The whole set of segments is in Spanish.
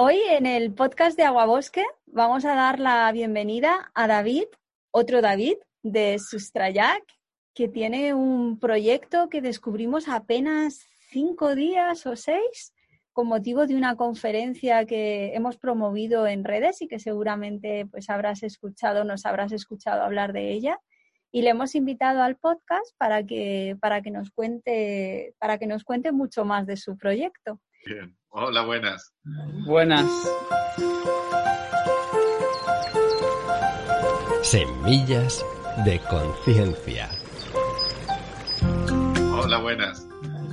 Hoy en el podcast de Aguabosque vamos a dar la bienvenida a David, otro David de Sustrayac, que tiene un proyecto que descubrimos apenas cinco días o seis con motivo de una conferencia que hemos promovido en redes y que seguramente pues habrás escuchado, nos habrás escuchado hablar de ella. Y le hemos invitado al podcast para que, para que nos cuente, para que nos cuente mucho más de su proyecto. Bien. Hola, buenas. Buenas. Semillas de conciencia. Hola, buenas.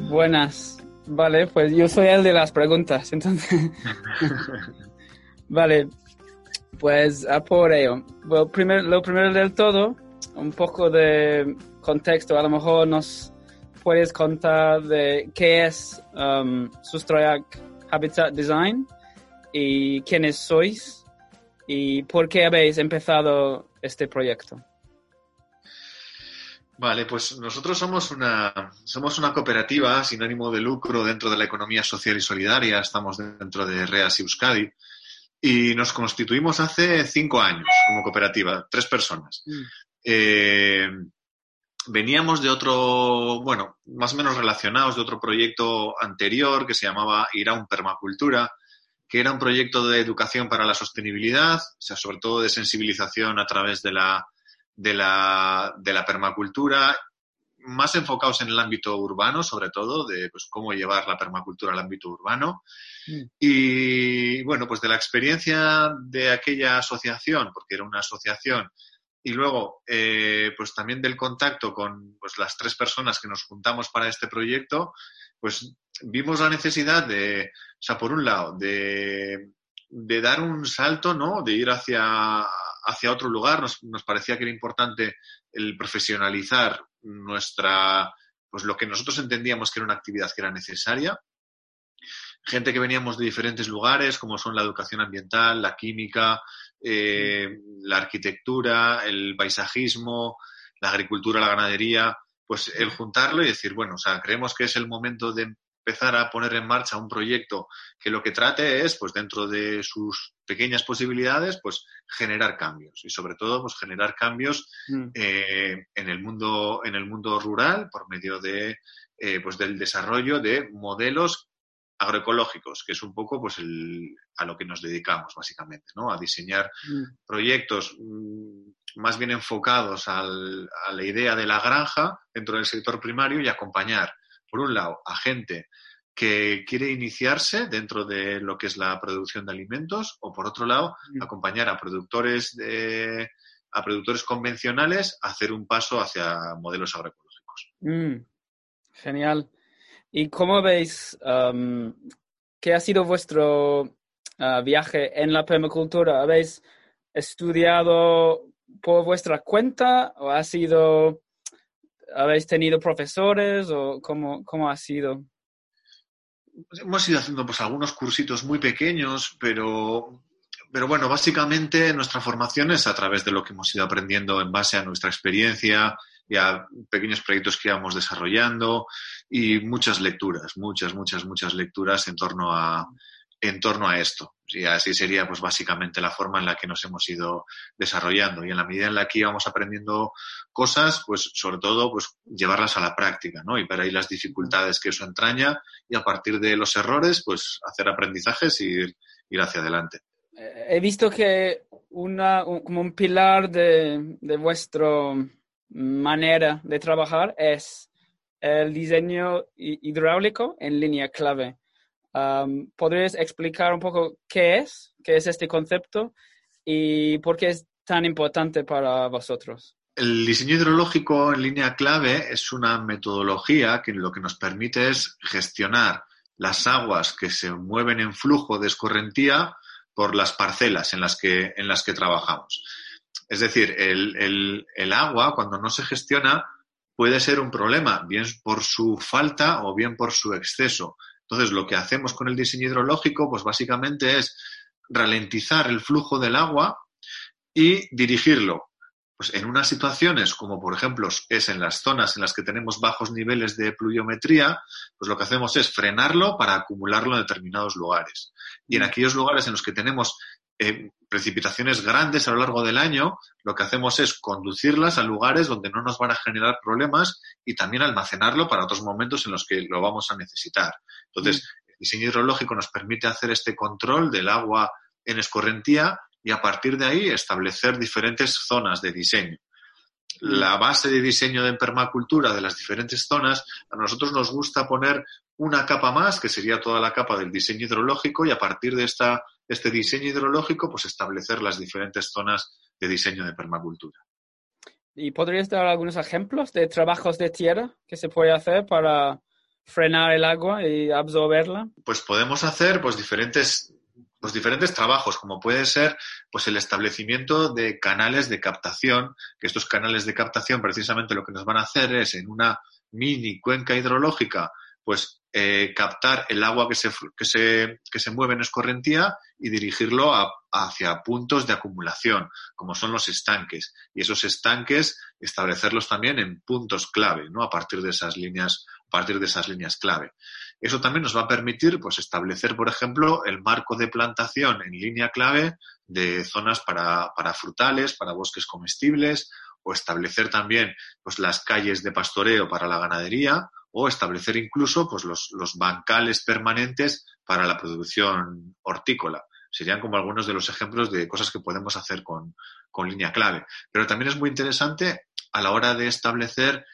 Buenas. Vale, pues yo soy el de las preguntas, entonces. vale, pues a por ello. Bueno, primer, lo primero del todo, un poco de contexto. A lo mejor nos puedes contar de qué es um, Sustrayak Habitat Design y quiénes sois y por qué habéis empezado este proyecto. Vale, pues nosotros somos una, somos una cooperativa sin ánimo de lucro dentro de la economía social y solidaria. Estamos dentro de REAS y Euskadi y nos constituimos hace cinco años como cooperativa, tres personas. Mm. Eh, veníamos de otro, bueno, más o menos relacionados de otro proyecto anterior que se llamaba Iraun Permacultura, que era un proyecto de educación para la sostenibilidad, o sea, sobre todo de sensibilización a través de la, de la, de la permacultura, más enfocados en el ámbito urbano, sobre todo, de pues, cómo llevar la permacultura al ámbito urbano. Mm. Y bueno, pues de la experiencia de aquella asociación, porque era una asociación y luego, eh, pues también del contacto con pues, las tres personas que nos juntamos para este proyecto, pues vimos la necesidad de, o sea, por un lado, de, de dar un salto, ¿no? De ir hacia, hacia otro lugar. Nos, nos parecía que era importante el profesionalizar nuestra, pues lo que nosotros entendíamos que era una actividad que era necesaria. Gente que veníamos de diferentes lugares, como son la educación ambiental, la química, eh, la arquitectura, el paisajismo, la agricultura, la ganadería, pues el juntarlo y decir, bueno, o sea, creemos que es el momento de empezar a poner en marcha un proyecto que lo que trate es, pues dentro de sus pequeñas posibilidades, pues generar cambios y sobre todo, pues generar cambios mm. eh, en el mundo en el mundo rural por medio de eh, pues del desarrollo de modelos agroecológicos, que es un poco pues el, a lo que nos dedicamos básicamente, ¿no? A diseñar mm. proyectos mm, más bien enfocados al, a la idea de la granja dentro del sector primario y acompañar, por un lado, a gente que quiere iniciarse dentro de lo que es la producción de alimentos o por otro lado, mm. acompañar a productores de, a productores convencionales a hacer un paso hacia modelos agroecológicos. Genial. ¿Y cómo veis um, qué ha sido vuestro uh, viaje en la permacultura? ¿Habéis estudiado por vuestra cuenta o ha sido, habéis tenido profesores o cómo, cómo ha sido? Pues hemos ido haciendo pues algunos cursitos muy pequeños, pero, pero bueno, básicamente nuestra formación es a través de lo que hemos ido aprendiendo en base a nuestra experiencia, y pequeños proyectos que íbamos desarrollando y muchas lecturas, muchas, muchas, muchas lecturas en torno a, en torno a esto. Y así sería, pues, básicamente la forma en la que nos hemos ido desarrollando. Y en la medida en la que íbamos aprendiendo cosas, pues, sobre todo, pues, llevarlas a la práctica, ¿no? Y para ahí las dificultades que eso entraña y a partir de los errores, pues, hacer aprendizajes y ir, ir hacia adelante. Eh, he visto que una, como un pilar de, de vuestro manera de trabajar es el diseño hidráulico en línea clave. ¿Podrías explicar un poco qué es, qué es este concepto y por qué es tan importante para vosotros? El diseño hidrológico en línea clave es una metodología que lo que nos permite es gestionar las aguas que se mueven en flujo de escorrentía por las parcelas en las que, en las que trabajamos. Es decir, el, el agua, cuando no se gestiona, puede ser un problema, bien por su falta o bien por su exceso. Entonces, lo que hacemos con el diseño hidrológico, pues básicamente es ralentizar el flujo del agua y dirigirlo pues en unas situaciones como por ejemplo es en las zonas en las que tenemos bajos niveles de pluviometría, pues lo que hacemos es frenarlo para acumularlo en determinados lugares. Y en mm. aquellos lugares en los que tenemos eh, precipitaciones grandes a lo largo del año, lo que hacemos es conducirlas a lugares donde no nos van a generar problemas y también almacenarlo para otros momentos en los que lo vamos a necesitar. Entonces, mm. el diseño hidrológico nos permite hacer este control del agua en escorrentía y a partir de ahí establecer diferentes zonas de diseño. La base de diseño de permacultura de las diferentes zonas, a nosotros nos gusta poner una capa más, que sería toda la capa del diseño hidrológico, y a partir de esta, este diseño hidrológico, pues establecer las diferentes zonas de diseño de permacultura. ¿Y podrías dar algunos ejemplos de trabajos de tierra que se puede hacer para frenar el agua y absorberla? Pues podemos hacer pues diferentes los diferentes trabajos, como puede ser pues el establecimiento de canales de captación, que estos canales de captación precisamente lo que nos van a hacer es en una mini cuenca hidrológica, pues eh, captar el agua que se, que, se, que se mueve en escorrentía y dirigirlo hacia puntos de acumulación, como son los estanques. Y esos estanques establecerlos también en puntos clave, ¿no? A partir de esas líneas, a partir de esas líneas clave. Eso también nos va a permitir pues, establecer, por ejemplo, el marco de plantación en línea clave de zonas para, frutales, para bosques comestibles, o establecer también pues, las calles de pastoreo para la ganadería, o establecer incluso pues, los, bancales permanentes para la producción hortícola serían como algunos de los ejemplos de cosas que podemos hacer con, con, línea clave. Pero también es muy interesante a la hora de establecer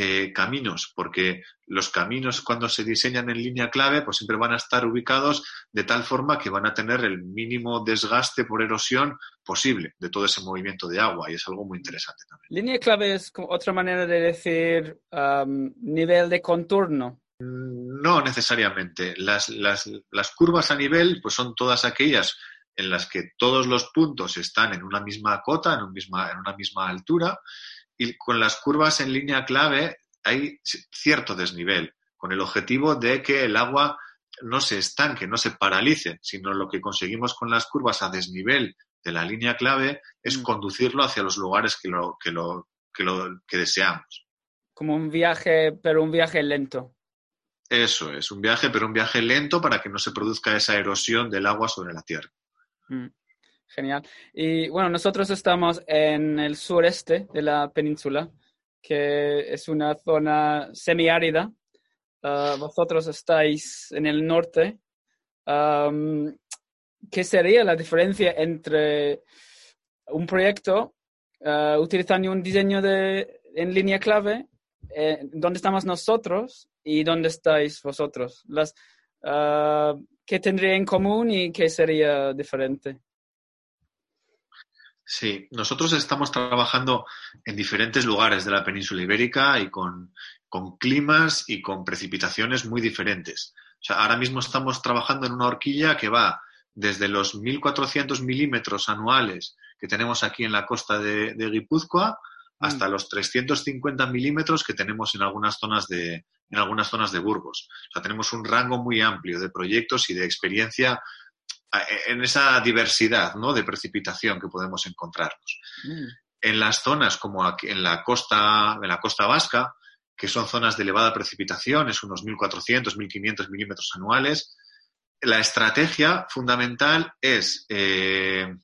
eh, caminos, porque los caminos cuando se diseñan en línea clave, pues siempre van a estar ubicados de tal forma que van a tener el mínimo desgaste por erosión posible de todo ese movimiento de agua y es algo muy interesante también. Línea clave es otra manera de decir nivel de contorno. Mm, no necesariamente. Las, las, las curvas a nivel pues son todas aquellas en las que todos los puntos están en una misma cota, en, un misma, en una misma altura y con las curvas en línea clave hay cierto desnivel, con el objetivo de que el agua no se estanque, no se paralice, sino lo que conseguimos con las curvas a desnivel de la línea clave es mm. conducirlo hacia los lugares que lo, que lo, que lo que deseamos. Como un viaje, pero un viaje lento. Eso es, un viaje, pero un viaje lento para que no se produzca esa erosión del agua sobre la tierra. Mm. Genial. Y bueno, nosotros estamos en el sureste de la península, que es una zona semiárida. Ah, vosotros estáis en el norte. ¿Qué sería la diferencia entre un proyecto ah, utilizando un diseño de, en línea clave, eh, donde estamos nosotros y dónde estáis vosotros? Las, ah, ¿Qué tendría en común y qué sería diferente? Sí, nosotros estamos trabajando en diferentes lugares de la península ibérica y con, climas y con precipitaciones muy diferentes. O sea, ahora mismo estamos trabajando en una horquilla que va desde los 1.400 milímetros anuales que tenemos aquí en la costa de, Guipúzcoa hasta mm. los 350 milímetros que tenemos en algunas zonas de en algunas zonas de Burgos. O sea, tenemos un rango muy amplio de proyectos y de experiencia en esa diversidad ¿no? de precipitación que podemos encontrarnos. Mm. En las zonas como aquí, en la costa, en la costa vasca, que son zonas de elevada precipitación, es unos 1.400, 1.500 milímetros anuales, la estrategia fundamental es eh,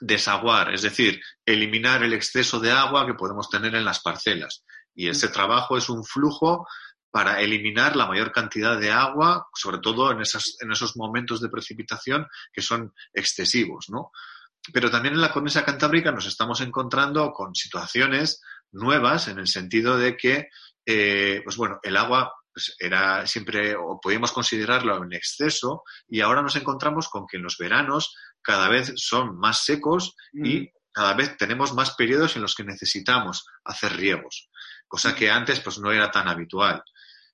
desaguar, es decir, eliminar el exceso de agua que podemos tener en las parcelas. Y ese mm. trabajo es un flujo para eliminar la mayor cantidad de agua, sobre todo en, esas, en esos momentos de precipitación que son excesivos, ¿no? Pero también en la cornisa cantábrica nos estamos encontrando con situaciones nuevas en el sentido de que, eh, pues bueno, el agua pues era siempre, o podíamos considerarlo en exceso, y ahora nos encontramos con que en los veranos cada vez son más secos y mm. cada vez tenemos más periodos en los que necesitamos hacer riegos, cosa que antes pues no era tan habitual.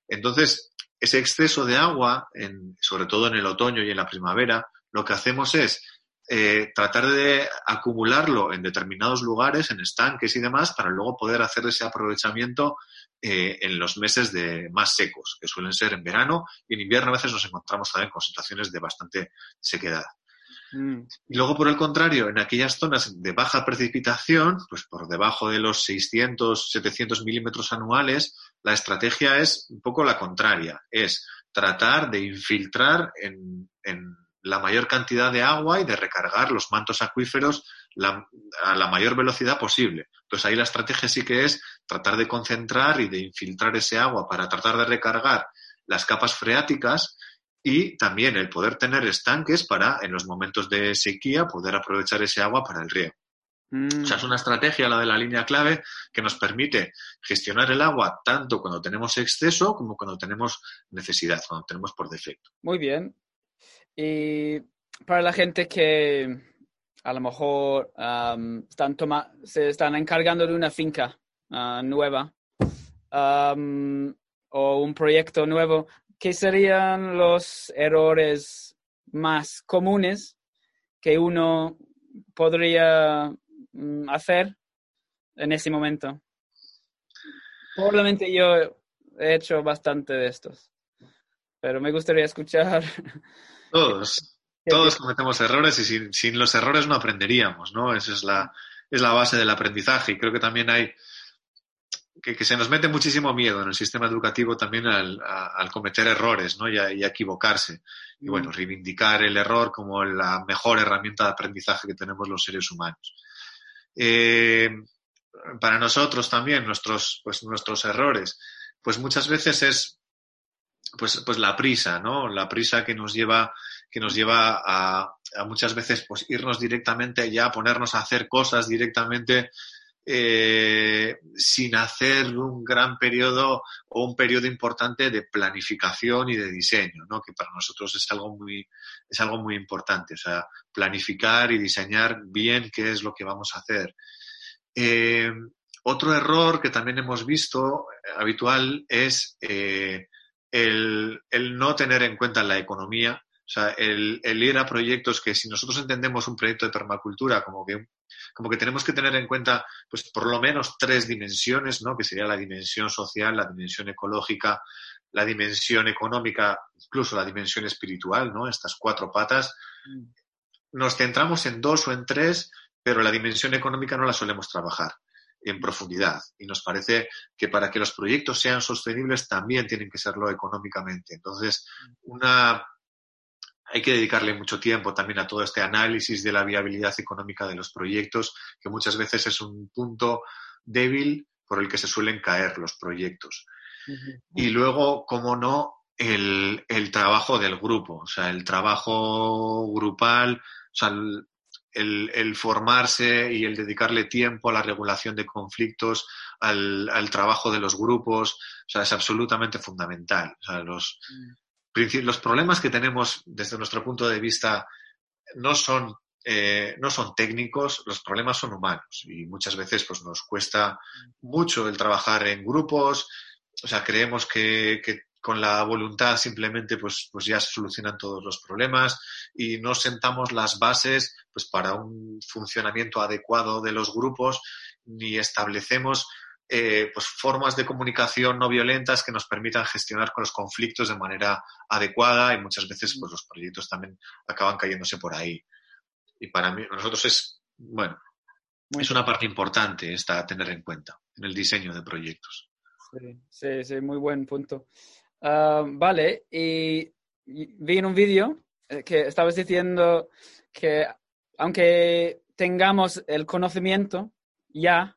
Entonces, ese exceso de agua, sobre todo en el otoño y en la primavera, lo que hacemos es eh, tratar de acumularlo en determinados lugares, en estanques y demás, para luego poder hacer ese aprovechamiento eh, en los meses de más secos, que suelen ser en verano y en invierno a veces nos encontramos también con situaciones de bastante sequedad. Mm. Y luego, por el contrario, en aquellas zonas de baja precipitación, pues por debajo de los 600, 700 milímetros anuales, la estrategia es un poco la contraria, es tratar de infiltrar en, la mayor cantidad de agua y de recargar los mantos acuíferos a la mayor velocidad posible. Entonces ahí la estrategia sí que es tratar de concentrar y de infiltrar ese agua para tratar de recargar las capas freáticas y también el poder tener estanques para, en los momentos de sequía, poder aprovechar ese agua para el riego. O sea, es una estrategia, la de la línea clave, que nos permite gestionar el agua tanto cuando tenemos exceso como cuando tenemos necesidad, cuando tenemos por defecto. Muy bien. Y para la gente que a lo mejor están se están encargando de una finca ah, nueva o un proyecto nuevo, ¿qué serían los errores más comunes que uno podría mm, hacer en ese momento? Probablemente yo he hecho bastante de estos, pero me gustaría escuchar. Todos, todos cometemos errores y sin, sin, los errores no aprenderíamos, ¿no? Esa es la, es la base del aprendizaje y creo que también hay que, se nos mete muchísimo miedo en el sistema educativo también al, cometer errores ¿no? y, a, equivocarse. Y bueno, reivindicar el error como la mejor herramienta de aprendizaje que tenemos los seres humanos. Eh, para nosotros también, nuestros, pues, nuestros errores, pues muchas veces es pues, pues la prisa, ¿no? La prisa que nos lleva, que nos lleva a, a muchas veces pues irnos directamente ya, a ponernos a hacer cosas directamente eh, sin hacer un gran periodo o un periodo importante de planificación y de diseño, ¿no? que para nosotros es algo muy, es algo muy importante, o sea, planificar y diseñar bien qué es lo que vamos a hacer. Eh, otro error que también hemos visto eh, habitual es el, el, no tener en cuenta la economía, o sea, el, el, ir a proyectos que si nosotros entendemos un proyecto de permacultura como que como que tenemos que tener en cuenta, pues, por lo menos tres dimensiones, ¿no? Que sería la dimensión social, la dimensión ecológica, la dimensión económica, incluso la dimensión espiritual, ¿no? Estas cuatro patas. Mm. Nos centramos en dos o en tres, pero la dimensión económica no la solemos trabajar en profundidad. Y nos parece que para que los proyectos sean sostenibles también tienen que serlo económicamente. Entonces, mm. una hay que dedicarle mucho tiempo también a todo este análisis de la viabilidad económica de los proyectos, que muchas veces es un punto débil por el que se suelen caer los proyectos. Y luego, como no, el, trabajo del grupo, o sea, el trabajo grupal, o sea, el, formarse y el dedicarle tiempo a la regulación de conflictos, al, trabajo de los grupos, o sea, es absolutamente fundamental. O sea, los, mm los problemas que tenemos desde nuestro punto de vista no son, eh, no son técnicos, los problemas son humanos y muchas veces pues, nos cuesta mucho el trabajar en grupos, o sea, creemos que, con la voluntad simplemente pues, pues ya se solucionan todos los problemas y no sentamos las bases pues, para un funcionamiento adecuado de los grupos ni establecemos eh, pues formas de comunicación no violentas que nos permitan gestionar con los conflictos de manera adecuada y muchas veces pues los proyectos también acaban cayéndose por ahí. Y para mí, nosotros es, bueno, es una parte importante esta a tener en cuenta en el diseño de proyectos. Sí, sí, muy buen punto. Ah, vale, y, vi en un vídeo eh, que estabas diciendo que aunque tengamos el conocimiento ya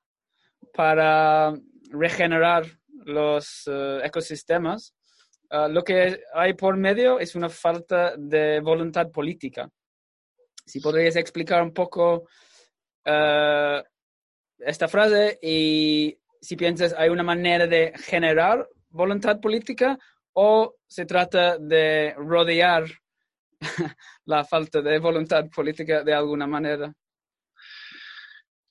para regenerar los eh, ecosistemas, eh, lo que hay por medio es una falta de voluntad política. Si podrías explicar un poco eh, esta frase y si piensas hay una manera de generar voluntad política o se trata de rodear la falta de voluntad política de alguna manera.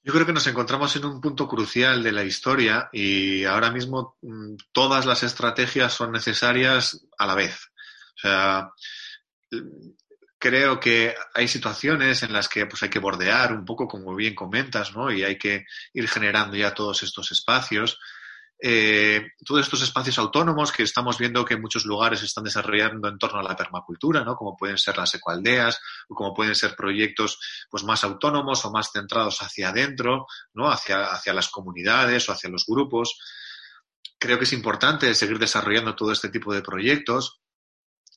Yo creo que nos encontramos en un punto crucial de la historia y ahora mismo mm, todas las estrategias son necesarias a la vez. O sea, creo que hay situaciones en las que pues, hay que bordear un poco, como bien comentas, ¿no? Y hay que ir generando ya todos estos espacios. Eh, todos estos espacios autónomos que estamos viendo que en muchos lugares están desarrollando en torno a la permacultura, ¿no? Como pueden ser las ecoaldeas o como pueden ser proyectos pues más autónomos o más centrados hacia adentro, ¿no? Hacia, hacia las comunidades o hacia los grupos. Creo que es importante seguir desarrollando todo este tipo de proyectos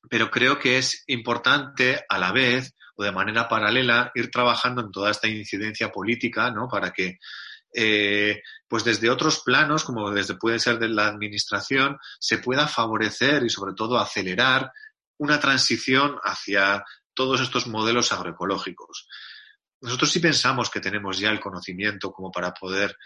pero creo que es importante a la vez o de manera paralela ir trabajando en toda esta incidencia política, ¿no? Para que eh, pues desde otros planos, como desde puede ser de la administración, se pueda favorecer y sobre todo acelerar una transición hacia todos estos modelos agroecológicos. Nosotros sí pensamos que tenemos ya el conocimiento como para poder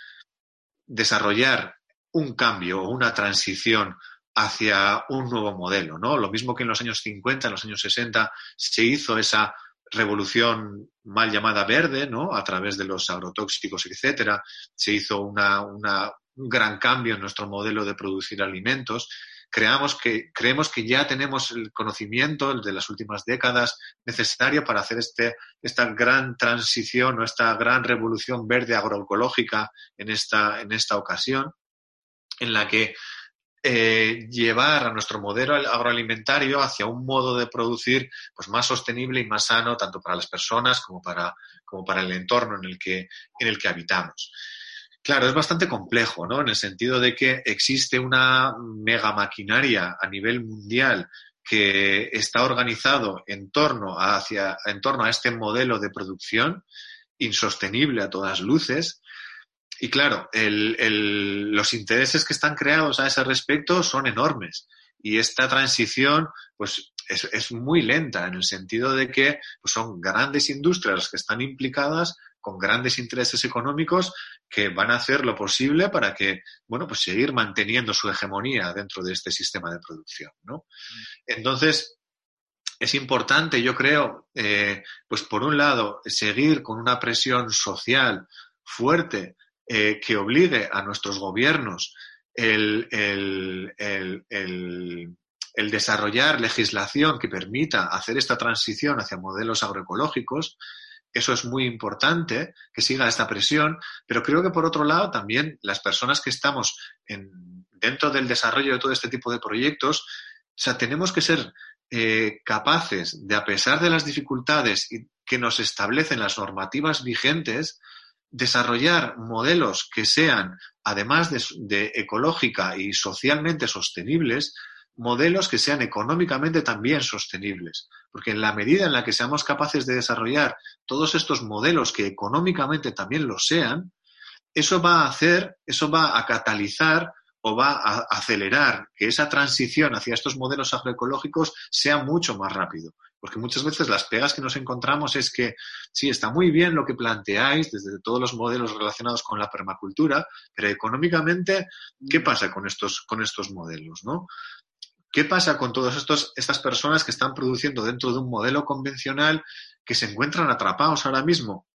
desarrollar un cambio o una transición hacia un nuevo modelo, ¿no? Lo mismo que en los años 50, en los años 60 se hizo esa revolución mal llamada verde, ¿no? A través de los agrotóxicos, etcétera, se hizo una, una, un gran cambio en nuestro modelo de producir alimentos. Creamos que, creemos que ya tenemos el conocimiento de las últimas décadas necesario para hacer este, esta gran transición o esta gran revolución verde agroecológica en esta, en esta ocasión, en la que eh, llevar a nuestro modelo agroalimentario hacia un modo de producir pues, más sostenible y más sano, tanto para las personas como para, como para el entorno en el, que, en el que habitamos. Claro, es bastante complejo, ¿no? En el sentido de que existe una mega maquinaria a nivel mundial que está organizado en torno, hacia, en torno a este modelo de producción insostenible a todas luces, y claro, los intereses que están creados a ese respecto son enormes. Y esta transición, pues, es, muy lenta en el sentido de que pues, son grandes industrias las que están implicadas con grandes intereses económicos que van a hacer lo posible para que, bueno, pues seguir manteniendo su hegemonía dentro de este sistema de producción, ¿no? Entonces, es importante, yo creo, eh, pues por un lado, seguir con una presión social fuerte eh, que obligue a nuestros gobiernos el, desarrollar legislación que permita hacer esta transición hacia modelos agroecológicos. Eso es muy importante, que siga esta presión, pero creo que por otro lado también las personas que estamos dentro del desarrollo de todo este tipo de proyectos, tenemos que ser eh, capaces de, a pesar de las dificultades que nos establecen las normativas vigentes, desarrollar modelos que sean, además de, ecológica y socialmente sostenibles, modelos que sean económicamente también sostenibles. Porque en la medida en la que seamos capaces de desarrollar todos estos modelos que económicamente también lo sean, eso va a hacer, eso va a catalizar o va a acelerar que esa transición hacia estos modelos agroecológicos sea mucho más rápido. Porque muchas veces las pegas que nos encontramos es que sí, está muy bien lo que planteáis desde todos los modelos relacionados con la permacultura, pero económicamente, ¿qué pasa con estos, con estos modelos? ¿no? ¿Qué pasa con todas estas personas que están produciendo dentro de un modelo convencional que se encuentran atrapados ahora mismo Mm.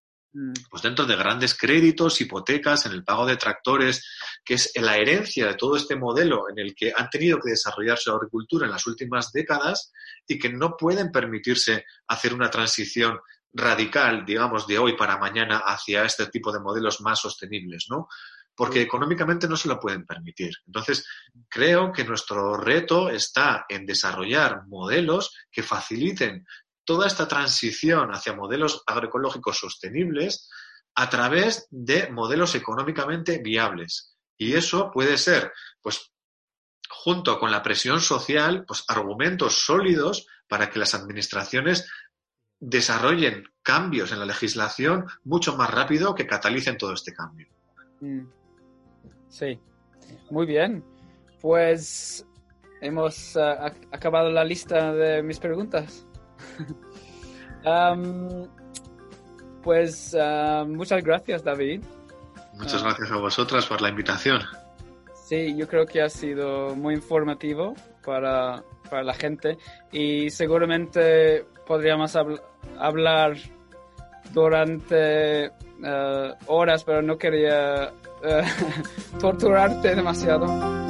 Pues dentro de grandes créditos, hipotecas, en el pago de tractores, que es la herencia de todo este modelo en el que han tenido que desarrollar su agricultura en las últimas décadas y que no pueden permitirse hacer una transición radical, digamos, de hoy para mañana hacia este tipo de modelos más sostenibles, ¿no? Porque mm. económicamente no se lo pueden permitir. Entonces, creo que nuestro reto está en desarrollar modelos que faciliten toda esta transición hacia modelos agroecológicos sostenibles a través de modelos económicamente viables. Y eso puede ser, pues, junto con la presión social, pues, argumentos sólidos para que las administraciones desarrollen cambios en la legislación mucho más rápido que catalicen todo este cambio. Mm. Sí, muy bien. Pues hemos eh, acabado la lista de mis preguntas. pues ah, muchas gracias, David. Muchas gracias a vosotras por la invitación. Sí, yo creo que ha sido muy informativo para, para la gente y seguramente podríamos hablar durante eh, horas, pero no quería eh, torturarte demasiado.